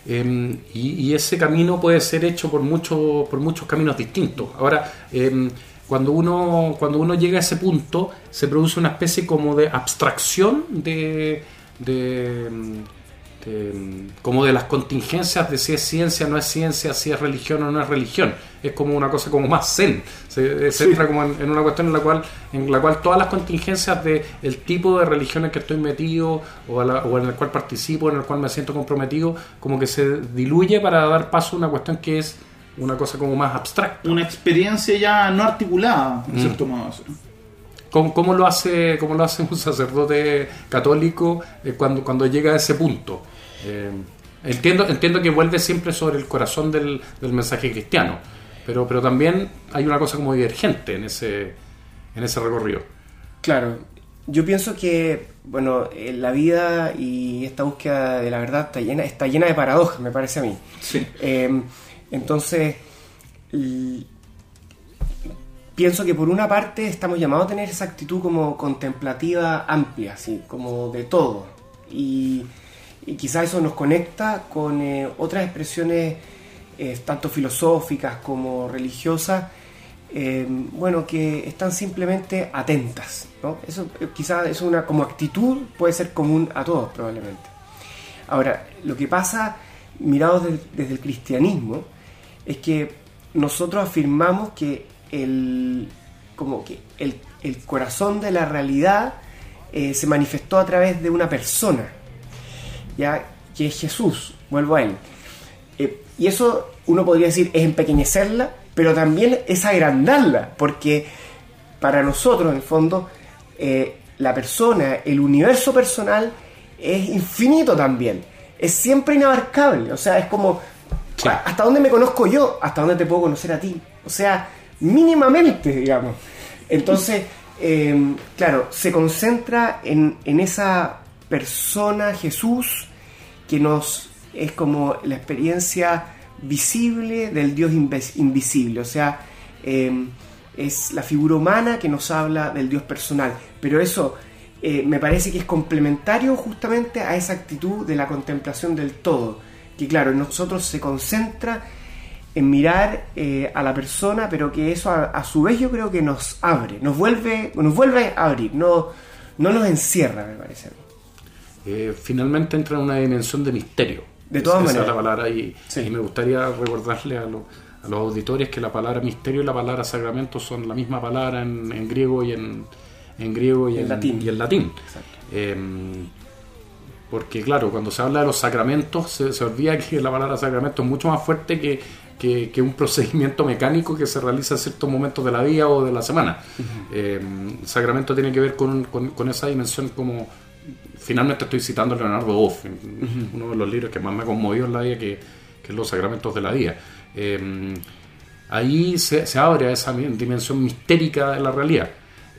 Speaker 3: Em, y, ese camino puede ser hecho por, mucho, por muchos caminos distintos. Ahora, em, cuando uno, cuando uno llega a ese punto, se produce una especie como de abstracción de, de, como de las contingencias de si es ciencia o no es ciencia, si es religión o no es religión. Es como una cosa como más zen. Se, entra como en, una cuestión en la cual en la cual todas las contingencias de el tipo de religión en que estoy metido o, o en el cual participo, en el cual me siento comprometido, como que se diluye para dar paso a una cuestión que es una cosa como más abstracta.
Speaker 2: Una experiencia ya no articulada, en mm. cierto modo.
Speaker 3: ¿Cómo, lo hace, ¿Cómo lo hace un sacerdote católico eh, cuando, cuando llega a ese punto? Eh, entiendo, entiendo que vuelve siempre sobre el corazón del, mensaje cristiano, pero, pero también hay una cosa como divergente en ese, en ese recorrido.
Speaker 4: Claro, yo pienso que, bueno, la vida y esta búsqueda de la verdad está llena, está llena de paradojas, me parece a mí.
Speaker 2: Sí.
Speaker 4: Eh, entonces, pienso que por una parte estamos llamados a tener esa actitud como contemplativa amplia, así, como de todo. Y, quizás eso nos conecta con eh, otras expresiones eh, tanto filosóficas como religiosas, eh, bueno, que están simplemente atentas. ¿no? Eso quizás es una como actitud, puede ser común a todos probablemente. Ahora, lo que pasa, mirados desde el cristianismo, es que nosotros afirmamos que el, como que el, corazón de la realidad eh, se manifestó a través de una persona, ya que es Jesús, vuelvo a él. Eh, y eso uno podría decir es empequeñecerla, pero también es agrandarla, porque para nosotros en el fondo eh, la persona, el universo personal es infinito también, es siempre inabarcable, o sea, es como ¿Hasta dónde me conozco yo? ¿Hasta dónde te puedo conocer a ti? O sea, mínimamente, digamos. Entonces, em, claro, se concentra en, esa persona, Jesús, que nos es como la experiencia visible del Dios invisible. O sea, em, es la figura humana que nos habla del Dios personal. Pero eso eh, me parece que es complementario justamente a esa actitud de la contemplación del todo que claro, en nosotros se concentra en mirar eh, a la persona, pero que eso a, su vez yo creo que nos abre, nos vuelve, nos vuelve a abrir, no, no nos encierra, me parece.
Speaker 3: Eh, finalmente entra en una dimensión de misterio.
Speaker 4: De todas
Speaker 3: Esa es
Speaker 4: maneras.
Speaker 3: la palabra y,
Speaker 4: Sí.
Speaker 3: y me gustaría recordarle a, lo- a los auditores que la palabra misterio y la palabra sacramento son la misma palabra en, en griego y en, en griego y
Speaker 4: En
Speaker 3: en,
Speaker 4: latín.
Speaker 3: y en latín.
Speaker 4: Exacto.
Speaker 3: Eh, porque claro, cuando se habla de los sacramentos, se, se olvida que la palabra sacramento es mucho más fuerte que, que- que un procedimiento mecánico que se realiza en ciertos momentos de la vida o de la semana. Eh, sacramento tiene que ver con, con- con esa dimensión como... Finalmente estoy citando a Leonardo Boff, uno de los libros que más me ha conmovido en la vida, que, que es Los Sacramentos de la Vida. Eh, ahí se, se abre a esa dimensión mistérica de la realidad.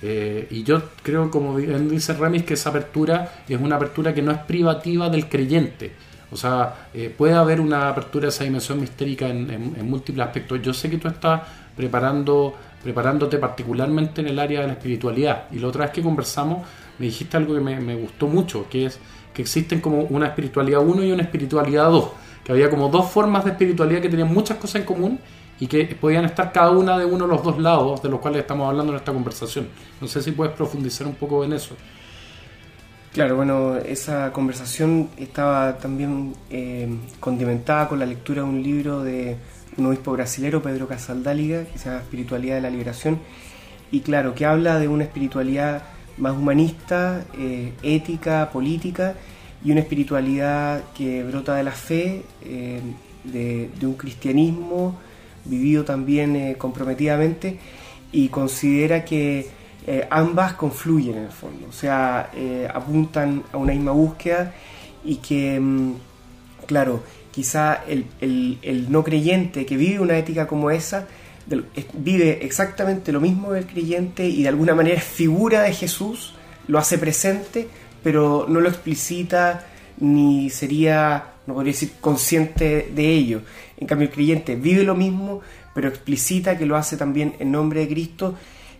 Speaker 3: Eh, y yo creo, como dice Remis, que esa apertura es una apertura que no es privativa del creyente. O sea, eh, puede haber una apertura a esa dimensión mistérica en, en- en múltiples aspectos. Yo sé que tú estás preparando, preparándote particularmente en el área de la espiritualidad. Y la otra vez que conversamos, me dijiste algo que me, me gustó mucho, que es que existen como una espiritualidad 1 y una espiritualidad 2. Que había como dos formas de espiritualidad que tenían muchas cosas en común y que podían estar cada una de uno de los dos lados de los cuales estamos hablando en esta conversación. No sé si puedes profundizar un poco en eso.
Speaker 4: Claro, bueno, esa conversación estaba también eh, condimentada con la lectura de un libro de un obispo brasilero, Pedro Casaldáliga, que se llama Espiritualidad de la Liberación, y claro, que habla de una espiritualidad más humanista, eh, ética, política, y una espiritualidad que brota de la fe, eh, de, de un cristianismo vivido también eh, comprometidamente, y considera que eh, ambas confluyen en el fondo, o sea, eh, apuntan a una misma búsqueda y que, mm, claro, quizá el, el- no creyente que vive una ética como esa, vive exactamente lo mismo del creyente y de alguna manera es figura de Jesús, lo hace presente, pero no lo explicita ni sería, no podría decir, consciente de ello. En cambio, el creyente vive lo mismo, pero explicita que lo hace también en nombre de Cristo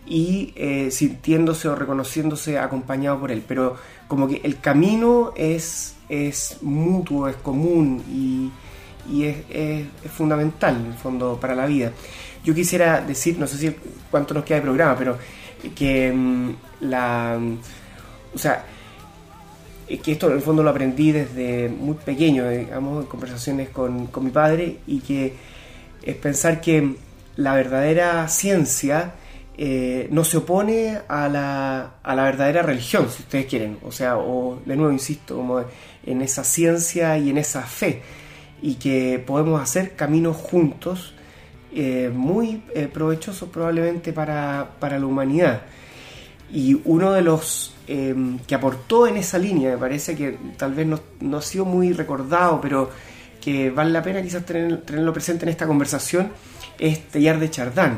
Speaker 4: y eh, sintiéndose o reconociéndose acompañado por él. Pero como que el camino es, es mutuo, es común y, es, fundamental en el fondo para la vida. Yo quisiera decir, no sé si cuánto nos queda de programa, pero que mm, la... O sea, que esto en el fondo lo aprendí desde muy pequeño, digamos, en conversaciones con, con mi padre, y que es pensar que la verdadera ciencia eh, no se opone a la, a la verdadera religión, si ustedes quieren, o sea, o de nuevo insisto, como en esa ciencia y en esa fe, y que podemos hacer caminos juntos eh, muy eh, provechosos probablemente para, para la humanidad. Y uno de los eh, que aportó en esa línea, me parece que tal vez no, no ha sido muy recordado, pero que vale la pena quizás tener- tenerlo presente en esta conversación, es Teilhard de Chardin,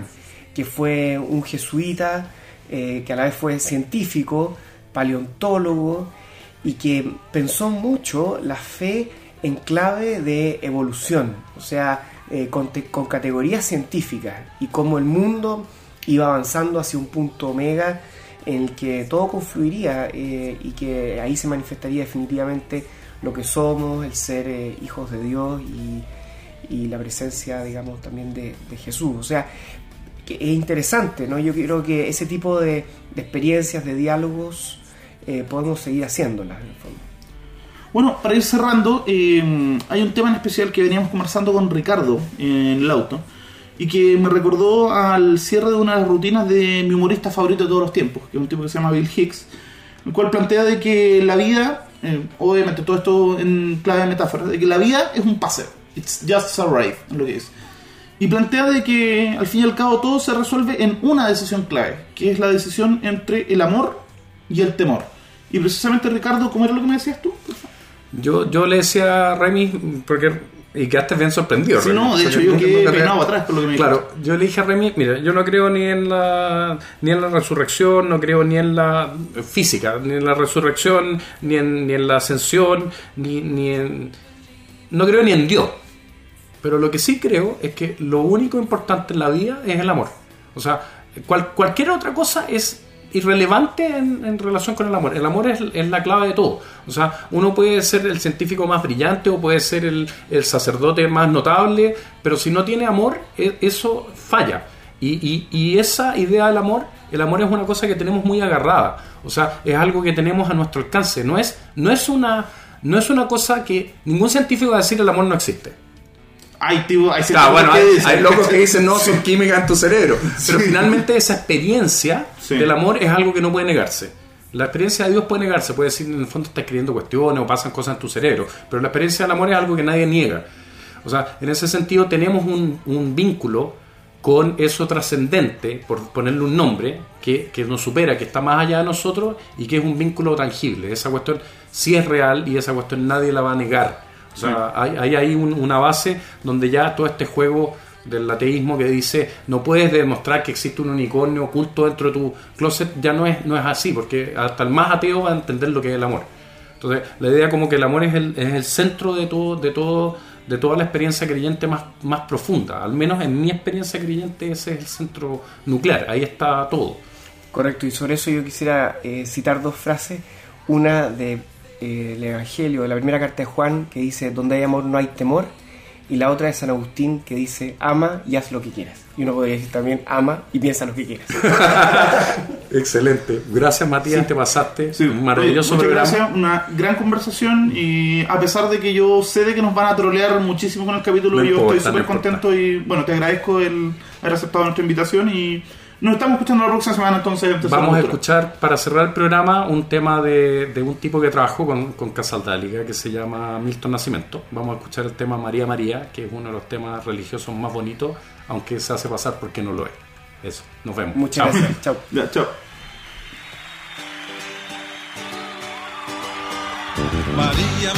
Speaker 4: que fue un jesuita eh, que a la vez fue científico, paleontólogo, y que pensó mucho la fe en clave de evolución, o sea, eh, con, con categorías científicas, y cómo el mundo iba avanzando hacia un punto omega en el que todo confluiría eh, y que ahí se manifestaría definitivamente lo que somos, el ser eh, hijos de Dios y, la presencia, digamos, también de, Jesús. O sea, que es interesante, ¿no? Yo creo que ese tipo de, experiencias, de diálogos, eh, podemos seguir haciéndolas, en el fondo.
Speaker 2: Bueno, para ir cerrando, hay un tema en especial que veníamos conversando con Ricardo en el auto y que me recordó al cierre de una de las rutinas de mi humorista favorito de todos los tiempos, que es un tipo que se llama Bill Hicks, el cual plantea de que la vida, eh, obviamente todo esto en clave de metáfora, de que la vida es un paseo, it's just a ride, es lo que es. Y plantea de que al fin y al cabo todo se resuelve en una decisión clave, que es la decisión entre el amor y el temor. Y precisamente Ricardo, ¿cómo era lo que me decías tú?
Speaker 3: Yo, yo le decía a Remy, porque. Y quedaste bien sorprendido.
Speaker 2: Sí,
Speaker 3: Remy.
Speaker 2: no, de hecho yo quedé peinado atrás por lo que me
Speaker 3: Claro, yo le dije a Remy, mira, yo no creo ni en la ni en la resurrección, no creo ni en la física, ni en la resurrección, ni en, ni en la ascensión, ni, ni en... No creo ni en Dios. Pero lo que sí creo es que lo único importante en la vida es el amor. O sea, cual- cualquier otra cosa es irrelevante en, en relación con el amor. El amor es, es la clave de todo. O sea, uno puede ser el científico más brillante o puede ser el, el sacerdote más notable, pero si no tiene amor, e- eso falla. Y, y- y esa idea del amor, el amor es una cosa que tenemos muy agarrada. O sea, es algo que tenemos a nuestro alcance. No es, no es una no es una cosa que ningún científico va a decir el amor no existe.
Speaker 2: Hay, tipo, hay,
Speaker 3: Claro, bueno,
Speaker 2: que
Speaker 3: hay,
Speaker 2: dicen,
Speaker 3: hay locos que dicen no, son químicas en tu cerebro. Pero
Speaker 2: Sí.
Speaker 3: finalmente esa experiencia
Speaker 2: Sí.
Speaker 3: del amor es algo que no puede negarse. La experiencia de Dios puede negarse, puede decir en el fondo estás escribiendo cuestiones o pasan cosas en tu cerebro. Pero la experiencia del amor es algo que nadie niega. O sea, en ese sentido tenemos un, un vínculo con eso trascendente, por ponerle un nombre, que, que nos supera, que está más allá de nosotros y que es un vínculo tangible. Esa cuestión sí es real y esa cuestión nadie la va a negar. O sea, hay, hay ahí un- una base donde ya todo este juego del ateísmo que dice no puedes demostrar que existe un unicornio oculto dentro de tu closet ya no es, no es así, porque hasta el más ateo va a entender lo que es el amor. Entonces, la idea como que el amor es el, es el centro de todo, de todo, de toda la experiencia creyente más, más profunda. Al menos en mi experiencia creyente ese es el centro nuclear, ahí está todo.
Speaker 4: Correcto, y sobre eso yo quisiera eh, citar dos frases. Una de eh, el Evangelio, de la primera carta de Juan, que dice, donde hay amor no hay temor. Y la otra de San Agustín, que dice, ama y haz lo que quieras. Y uno podría decir también, ama y piensa lo que quieras.
Speaker 3: Excelente. Gracias Matías, te pasaste.
Speaker 2: Sí,
Speaker 3: Un maravilloso
Speaker 2: muchas
Speaker 3: programa.
Speaker 2: gracias, una gran conversación y a pesar de que yo sé de que nos van a trolear muchísimo con el capítulo,
Speaker 3: No
Speaker 2: yo
Speaker 3: importa,
Speaker 2: estoy súper
Speaker 3: no
Speaker 2: contento y bueno, te agradezco el haber aceptado nuestra invitación y nos estamos escuchando la próxima semana entonces.
Speaker 3: Vamos a escuchar, para cerrar el programa, un tema de, de un tipo que trabajó con, con Casaldáliga, que se llama Milton Nacimiento. Vamos a escuchar el tema María María, que es uno de los temas religiosos más bonitos, aunque se hace pasar porque no lo es. Eso, nos vemos.
Speaker 4: Muchas
Speaker 3: Chao.
Speaker 4: gracias. Chao.
Speaker 2: Ya, chao.
Speaker 5: Maria